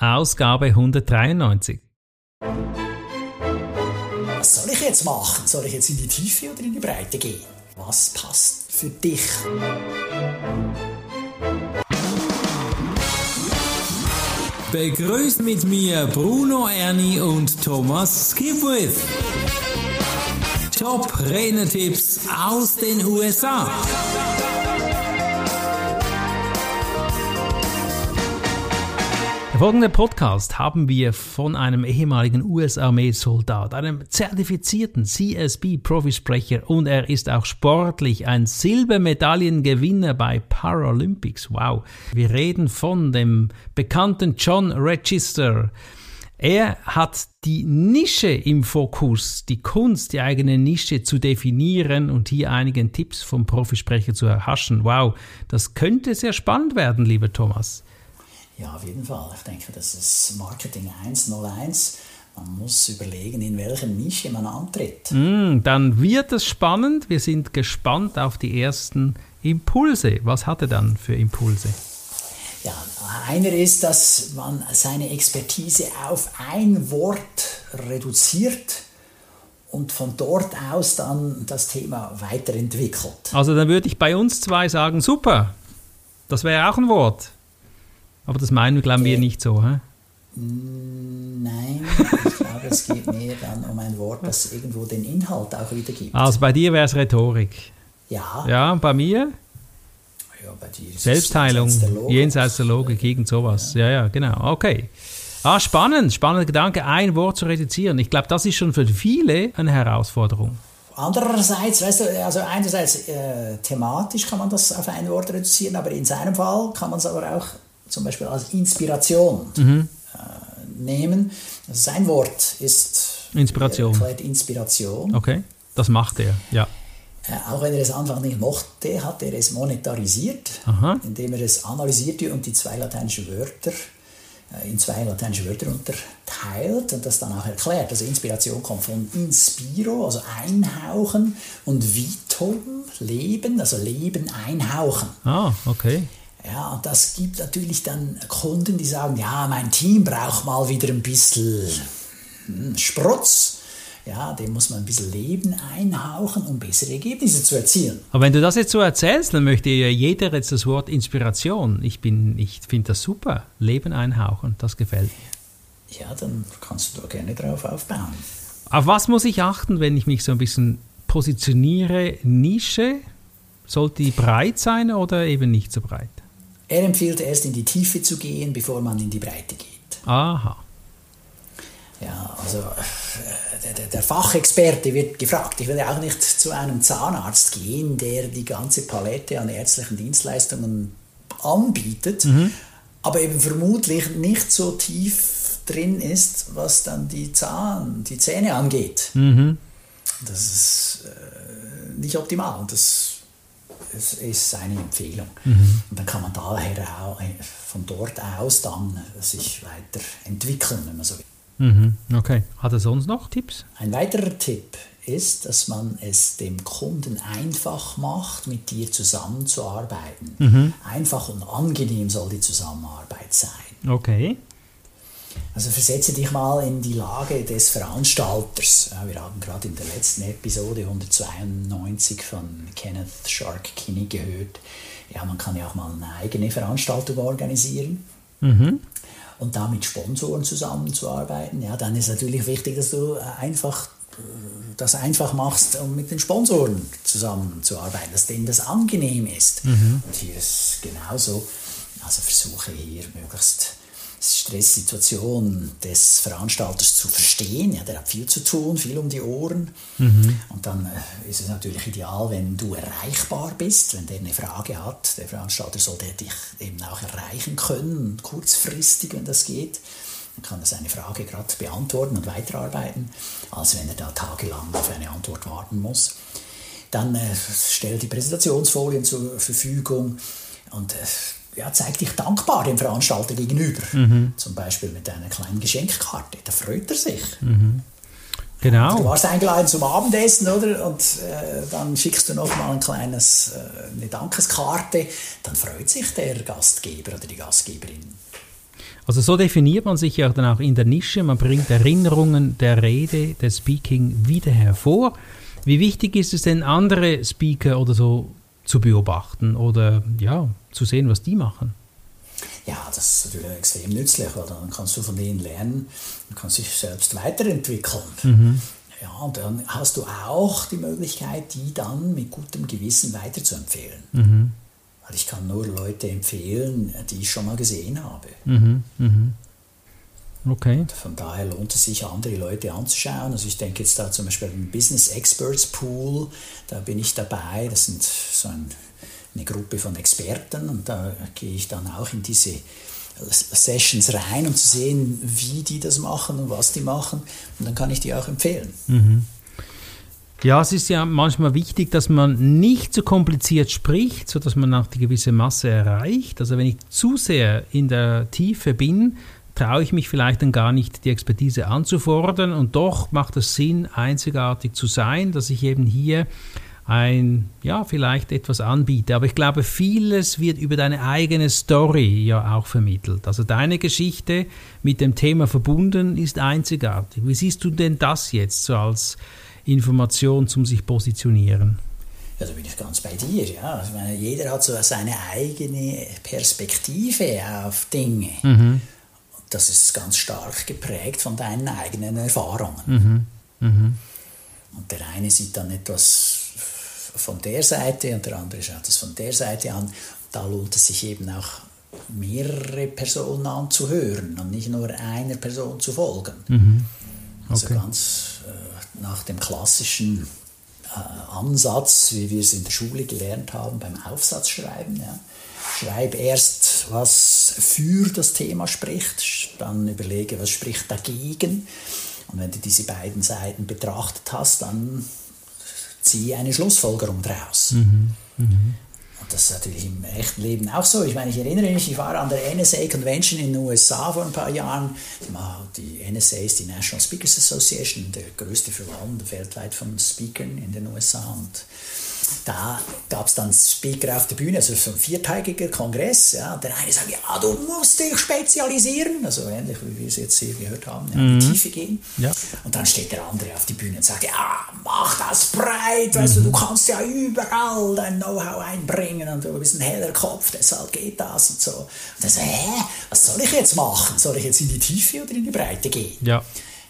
Ausgabe 193. Was soll ich jetzt machen? Soll ich jetzt in die Tiefe oder in die Breite gehen? Was passt für dich? Begrüßt mit mir Bruno Ernie und Thomas Skipwith. Top Rennertipps aus den USA. Der folgende Podcast haben wir von einem ehemaligen US-Armee-Soldat, einem zertifizierten CSB-Profisprecher und er ist auch sportlich ein Silbermedaillengewinner bei Paralympics. Wow. Wir reden von dem bekannten John Register. Er hat die Nische im Fokus, die Kunst, die eigene Nische zu definieren und hier einigen Tipps vom Profisprecher zu erhaschen. Wow, das könnte sehr spannend werden, lieber Thomas. Ja, auf jeden Fall. Ich denke, das ist Marketing 101. Man muss überlegen, in welcher Nische man antritt. Mm, dann wird es spannend. Wir sind gespannt auf die ersten Impulse. Was hat er dann für Impulse? Ja, einer ist, dass man seine Expertise auf ein Wort reduziert und von dort aus dann das Thema weiterentwickelt. Also dann würde ich bei uns zwei sagen, super. Das wäre auch ein Wort. Aber das meinen, glauben wir nicht so, hä? Nein, ich glaube, es geht mehr dann um ein Wort, das irgendwo den Inhalt auch wiedergibt. Also bei dir wäre es Rhetorik. Ja. Ja, bei mir? Ja, bei dir ist Selbstheilung, es jenseits der Logik. jenseits der Logik, irgend sowas. Ja, ja, genau. Okay. Ah, spannend, spannender Gedanke, ein Wort zu reduzieren. Ich glaube, das ist schon für viele eine Herausforderung. Andererseits, weißt du, also einerseits äh, thematisch kann man das auf ein Wort reduzieren, aber in seinem Fall kann man es aber auch zum Beispiel als Inspiration Mhm. äh, nehmen. Also sein Wort ist Inspiration. erklärt Inspiration. Okay, das macht er, ja. Äh, auch wenn er es Anfang nicht mochte, hat er es monetarisiert, Aha. indem er es analysierte und die zwei lateinischen Wörter äh, in zwei lateinische Wörter unterteilt und das dann auch erklärt. Also Inspiration kommt von inspiro, also einhauchen, und vitum, Leben, also Leben einhauchen. Ah, okay. Ja, und das gibt natürlich dann Kunden, die sagen, ja, mein Team braucht mal wieder ein bisschen hm, Sprutz. Ja, dem muss man ein bisschen Leben einhauchen, um bessere Ergebnisse zu erzielen. Aber wenn du das jetzt so erzählst, dann möchte ja jeder jetzt das Wort Inspiration. Ich bin, ich finde das super. Leben einhauchen, das gefällt mir. Ja, dann kannst du da gerne drauf aufbauen. Auf was muss ich achten, wenn ich mich so ein bisschen positioniere? Nische? Sollte die breit sein oder eben nicht so breit? Er empfiehlt erst in die Tiefe zu gehen, bevor man in die Breite geht. Aha. Ja, also äh, der, der, Fachexperte wird gefragt. Ich will ja auch nicht zu einem Zahnarzt gehen, der die ganze Palette an ärztlichen Dienstleistungen anbietet, aber eben vermutlich nicht so tief drin ist, was dann die, Zahn, die Zähne angeht. Das ist äh, nicht optimal. Und das es ist seine Empfehlung. Und dann kann man daher auch, äh, von dort aus dann sich weiterentwickeln, wenn man so will. Mhm. Okay. Hat er sonst noch Tipps? Ein weiterer Tipp ist, dass man es dem Kunden einfach macht, mit dir zusammenzuarbeiten. Einfach und angenehm soll die Zusammenarbeit sein. Okay. Also versetze dich mal in die Lage des Veranstalters. Wir haben gerade in der letzten Episode 192 von Kenneth Shark Kinney gehört. Ja, man kann ja auch mal eine eigene Veranstaltung organisieren. Und da mit Sponsoren zusammenzuarbeiten, ja, dann ist natürlich wichtig, dass du einfach äh, das einfach machst, um mit den Sponsoren zusammenzuarbeiten, dass denen das angenehm ist. Und hier ist genauso. Also versuche hier möglichst Stresssituation des Veranstalters zu verstehen. Ja, der hat viel zu tun, viel um die Ohren. Und dann äh, ist es natürlich ideal, wenn du erreichbar bist, wenn der eine Frage hat. Der Veranstalter sollte dich eben auch erreichen können, kurzfristig, wenn das geht. Dann kann er seine Frage gerade beantworten und weiterarbeiten, als wenn er da tagelang auf eine Antwort warten muss. Dann äh, stell die Präsentationsfolien zur Verfügung und äh, ja, zeig dich dankbar dem Veranstalter gegenüber. Zum Beispiel mit einer kleinen Geschenkkarte. Da freut er sich. Du Genau. warst eingeladen zum Abendessen, oder? Und äh, dann schickst du noch mal ein kleines, äh, eine Dankeskarte. Dann freut sich der Gastgeber oder die Gastgeberin. Also so definiert man sich ja dann auch in der Nische. Man bringt Erinnerungen der Rede, des Speaking wieder hervor. Wie wichtig ist es denn, andere Speaker oder so zu beobachten oder ja, zu sehen, was die machen? Ja, das ist natürlich extrem nützlich, weil dann kannst du von denen lernen und kannst dich selbst weiterentwickeln. Mhm. Ja, und dann hast du auch die Möglichkeit, die dann mit gutem Gewissen weiterzuempfehlen. Mhm. Weil ich kann nur Leute empfehlen, die ich schon mal gesehen habe. Mhm. Mhm. Okay. Und von daher lohnt es sich, andere Leute anzuschauen. Also ich denke jetzt da zum Beispiel im Business Experts Pool, da bin ich dabei. Das sind so ein, eine Gruppe von Experten und da gehe ich dann auch in diese Sessions rein, um zu sehen, wie die das machen und was die machen. Und dann kann ich die auch empfehlen. Mhm. Ja, es ist ja manchmal wichtig, dass man nicht zu kompliziert spricht, sodass man auch die gewisse Masse erreicht. Also wenn ich zu sehr in der Tiefe bin, traue ich mich vielleicht dann gar nicht, die Expertise anzufordern. Und doch macht es Sinn, einzigartig zu sein, dass ich eben hier ein, ja, vielleicht etwas anbiete. Aber ich glaube, vieles wird über deine eigene Story ja auch vermittelt. Also deine Geschichte mit dem Thema verbunden ist einzigartig. Wie siehst du denn das jetzt so als Information zum sich positionieren? Ja, da bin ich ganz bei dir. Ja. Ich meine, jeder hat so seine eigene Perspektive auf Dinge. Mhm. Das ist ganz stark geprägt von deinen eigenen Erfahrungen. Mhm. Mhm. Und der eine sieht dann etwas von der Seite und der andere schaut es von der Seite an. Da lohnt es sich eben auch mehrere Personen anzuhören und nicht nur einer Person zu folgen. Mhm. Also okay. Also ganz äh, nach dem klassischen äh, Ansatz, wie wir es in der Schule gelernt haben beim Aufsatzschreiben. Ja. Schreib erst, was für das Thema spricht, dann überlege, was spricht dagegen. Und wenn du diese beiden Seiten betrachtet hast, dann ziehe eine Schlussfolgerung daraus. Mhm. Mhm. Und das ist natürlich im echten Leben auch so. Ich meine, ich erinnere mich, ich war an der NSA Convention in den USA vor ein paar Jahren. Die NSA ist die National Speakers Association, der größte Verband weltweit von Speakern in den USA. Und da gab es dann Speaker auf der Bühne, also so ein viertägiger Kongress. Ja, der eine sagt, ja, du musst dich spezialisieren, also ähnlich wie wir es jetzt hier gehört haben, ja, in die mhm. Tiefe gehen. Ja. Und dann steht der andere auf die Bühne und sagt, ja, mach das breit, weißt du, du mhm. kannst ja überall dein Know-how einbringen und du bist ein heller Kopf, deshalb geht das und so. Und dann sagt, hä, was soll ich jetzt machen? Soll ich jetzt in die Tiefe oder in die Breite gehen? Ja.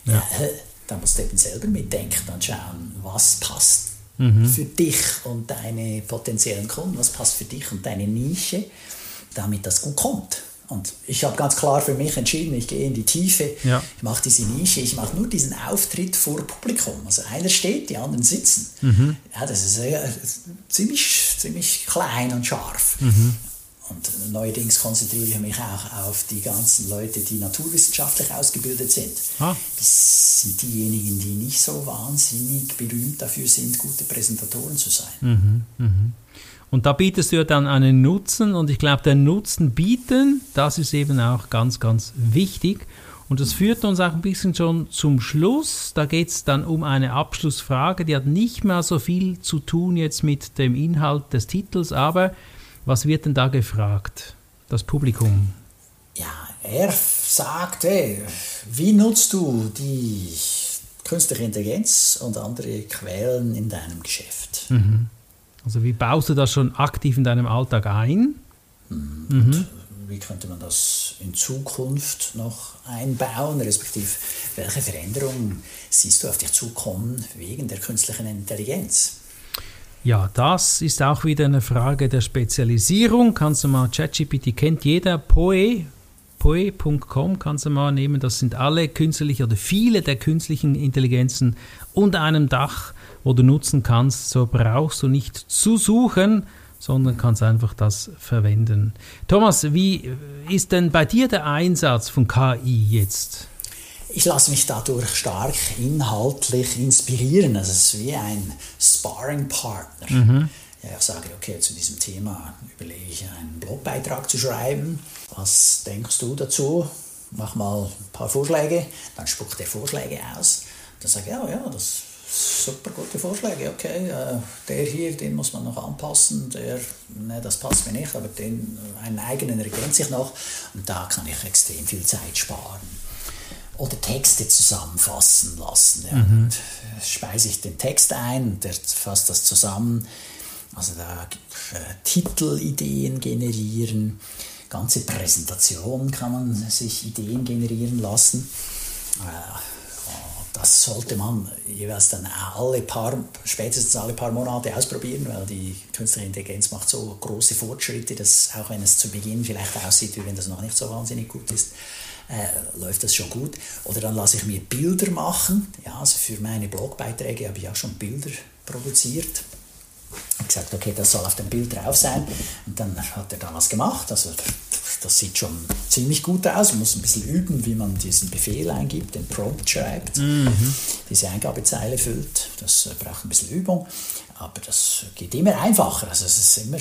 ja. ja da musst du eben selber mitdenken und schauen, was passt mhm. für dich und deine potenziellen Kunden, was passt für dich und deine Nische, damit das gut kommt. Und ich habe ganz klar für mich entschieden, ich gehe in die Tiefe, ja. ich mache diese Nische, ich mache nur diesen Auftritt vor Publikum. Also einer steht, die anderen sitzen. Mhm. Ja, das ist äh, ziemlich, ziemlich klein und scharf. Mhm. Und neuerdings konzentriere ich mich auch auf die ganzen Leute, die naturwissenschaftlich ausgebildet sind. Ah. Das sind diejenigen, die nicht so wahnsinnig berühmt dafür sind, gute Präsentatoren zu sein. Mhm, mh. Und da bietest du ja dann einen Nutzen und ich glaube, der Nutzen bieten, das ist eben auch ganz, ganz wichtig. Und das führt uns auch ein bisschen schon zum Schluss. Da geht es dann um eine Abschlussfrage, die hat nicht mehr so viel zu tun jetzt mit dem Inhalt des Titels, aber was wird denn da gefragt, das Publikum? Ja, er sagte, wie nutzt du die künstliche Intelligenz und andere Quellen in deinem Geschäft? Mhm. Also wie baust du das schon aktiv in deinem Alltag ein? Mhm. mhm. Wie könnte man das in Zukunft noch einbauen, respektive welche Veränderungen siehst du auf dich zukommen wegen der künstlichen Intelligenz? Ja, das ist auch wieder eine Frage der Spezialisierung. Kannst du mal, ChatGPT kennt jeder, Poe, Poe.com kannst du mal nehmen. Das sind alle künstliche oder viele der künstlichen Intelligenzen unter einem Dach, wo du nutzen kannst. So brauchst du nicht zu suchen, sondern kannst einfach das verwenden. Thomas, wie ist denn bei dir der Einsatz von KI jetzt? Ich lasse mich dadurch stark inhaltlich inspirieren. Also es ist wie ein Sparring-Partner. Mhm. Ja, ich sage, okay, zu diesem Thema überlege ich einen Blogbeitrag zu schreiben. Was denkst du dazu? Mach mal ein paar Vorschläge. Dann spuckt er Vorschläge aus. Dann sage ich, ja, ja, das super gute Vorschläge, okay, äh, der hier, den muss man noch anpassen, der, ne, das passt mir nicht, aber den, einen eigenen ergänzt sich noch und da kann ich extrem viel Zeit sparen. Oder Texte zusammenfassen lassen. Ja. Mhm. Speise ich den Text ein, der fasst das zusammen. Also da äh, Titelideen generieren, ganze Präsentationen kann man sich Ideen generieren lassen. Äh, das sollte man jeweils dann alle paar, spätestens alle paar Monate ausprobieren, weil die künstliche Intelligenz macht so große Fortschritte, dass auch wenn es zu Beginn vielleicht aussieht, wie wenn das noch nicht so wahnsinnig gut ist, äh, läuft das schon gut. Oder dann lasse ich mir Bilder machen. Ja, also für meine Blogbeiträge habe ich auch schon Bilder produziert. Ich gesagt, okay, das soll auf dem Bild drauf sein. Und dann hat er da was gemacht. Also das sieht schon ziemlich gut aus. Man muss ein bisschen üben, wie man diesen Befehl eingibt, den Prompt schreibt, mhm. diese Eingabezeile füllt. Das äh, braucht ein bisschen Übung. Aber das geht immer einfacher. Also es ist immer,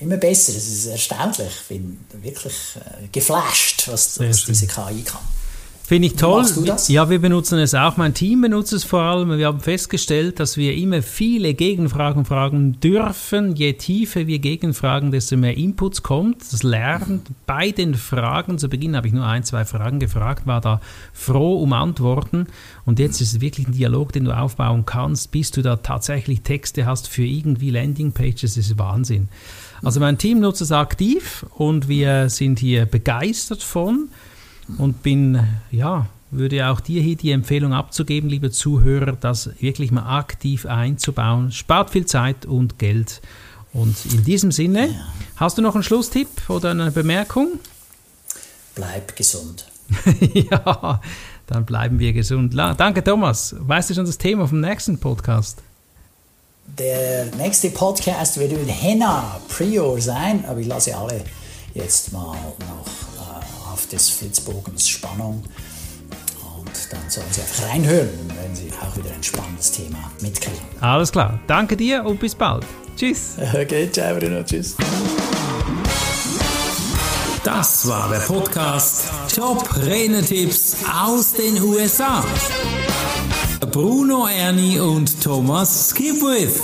immer besser. Es ist erstaunlich. Ich bin wirklich äh, geflasht, was, was diese KI kann. Finde ich toll. Ja, wir benutzen es auch. Mein Team benutzt es vor allem. Wir haben festgestellt, dass wir immer viele Gegenfragen fragen dürfen. Je tiefer wir gegenfragen, desto mehr Inputs kommt. Das Lernen bei den Fragen, zu Beginn habe ich nur ein, zwei Fragen gefragt, war da froh um Antworten. Und jetzt ist es wirklich ein Dialog, den du aufbauen kannst, bis du da tatsächlich Texte hast für irgendwie Landingpages. Das ist Wahnsinn. Also mein Team nutzt es aktiv und wir sind hier begeistert von und bin, ja, würde auch dir hier die Empfehlung abzugeben, liebe Zuhörer, das wirklich mal aktiv einzubauen. Spart viel Zeit und Geld. Und in diesem Sinne, ja. hast du noch einen Schlusstipp oder eine Bemerkung? Bleib gesund. ja, dann bleiben wir gesund. Danke, Thomas. Weißt du schon das Thema vom nächsten Podcast? Der nächste Podcast wird mit Henna Prior sein, aber ich lasse alle jetzt mal noch des Flitzbogens Spannung. Und dann sollen Sie einfach reinhören, wenn Sie auch wieder ein spannendes Thema mitkriegen. Alles klar. Danke dir und bis bald. Tschüss. Okay, ciao Bruno. Tschüss. Das war der Podcast Top Renetipps aus den USA. Bruno Ernie und Thomas Skipwith.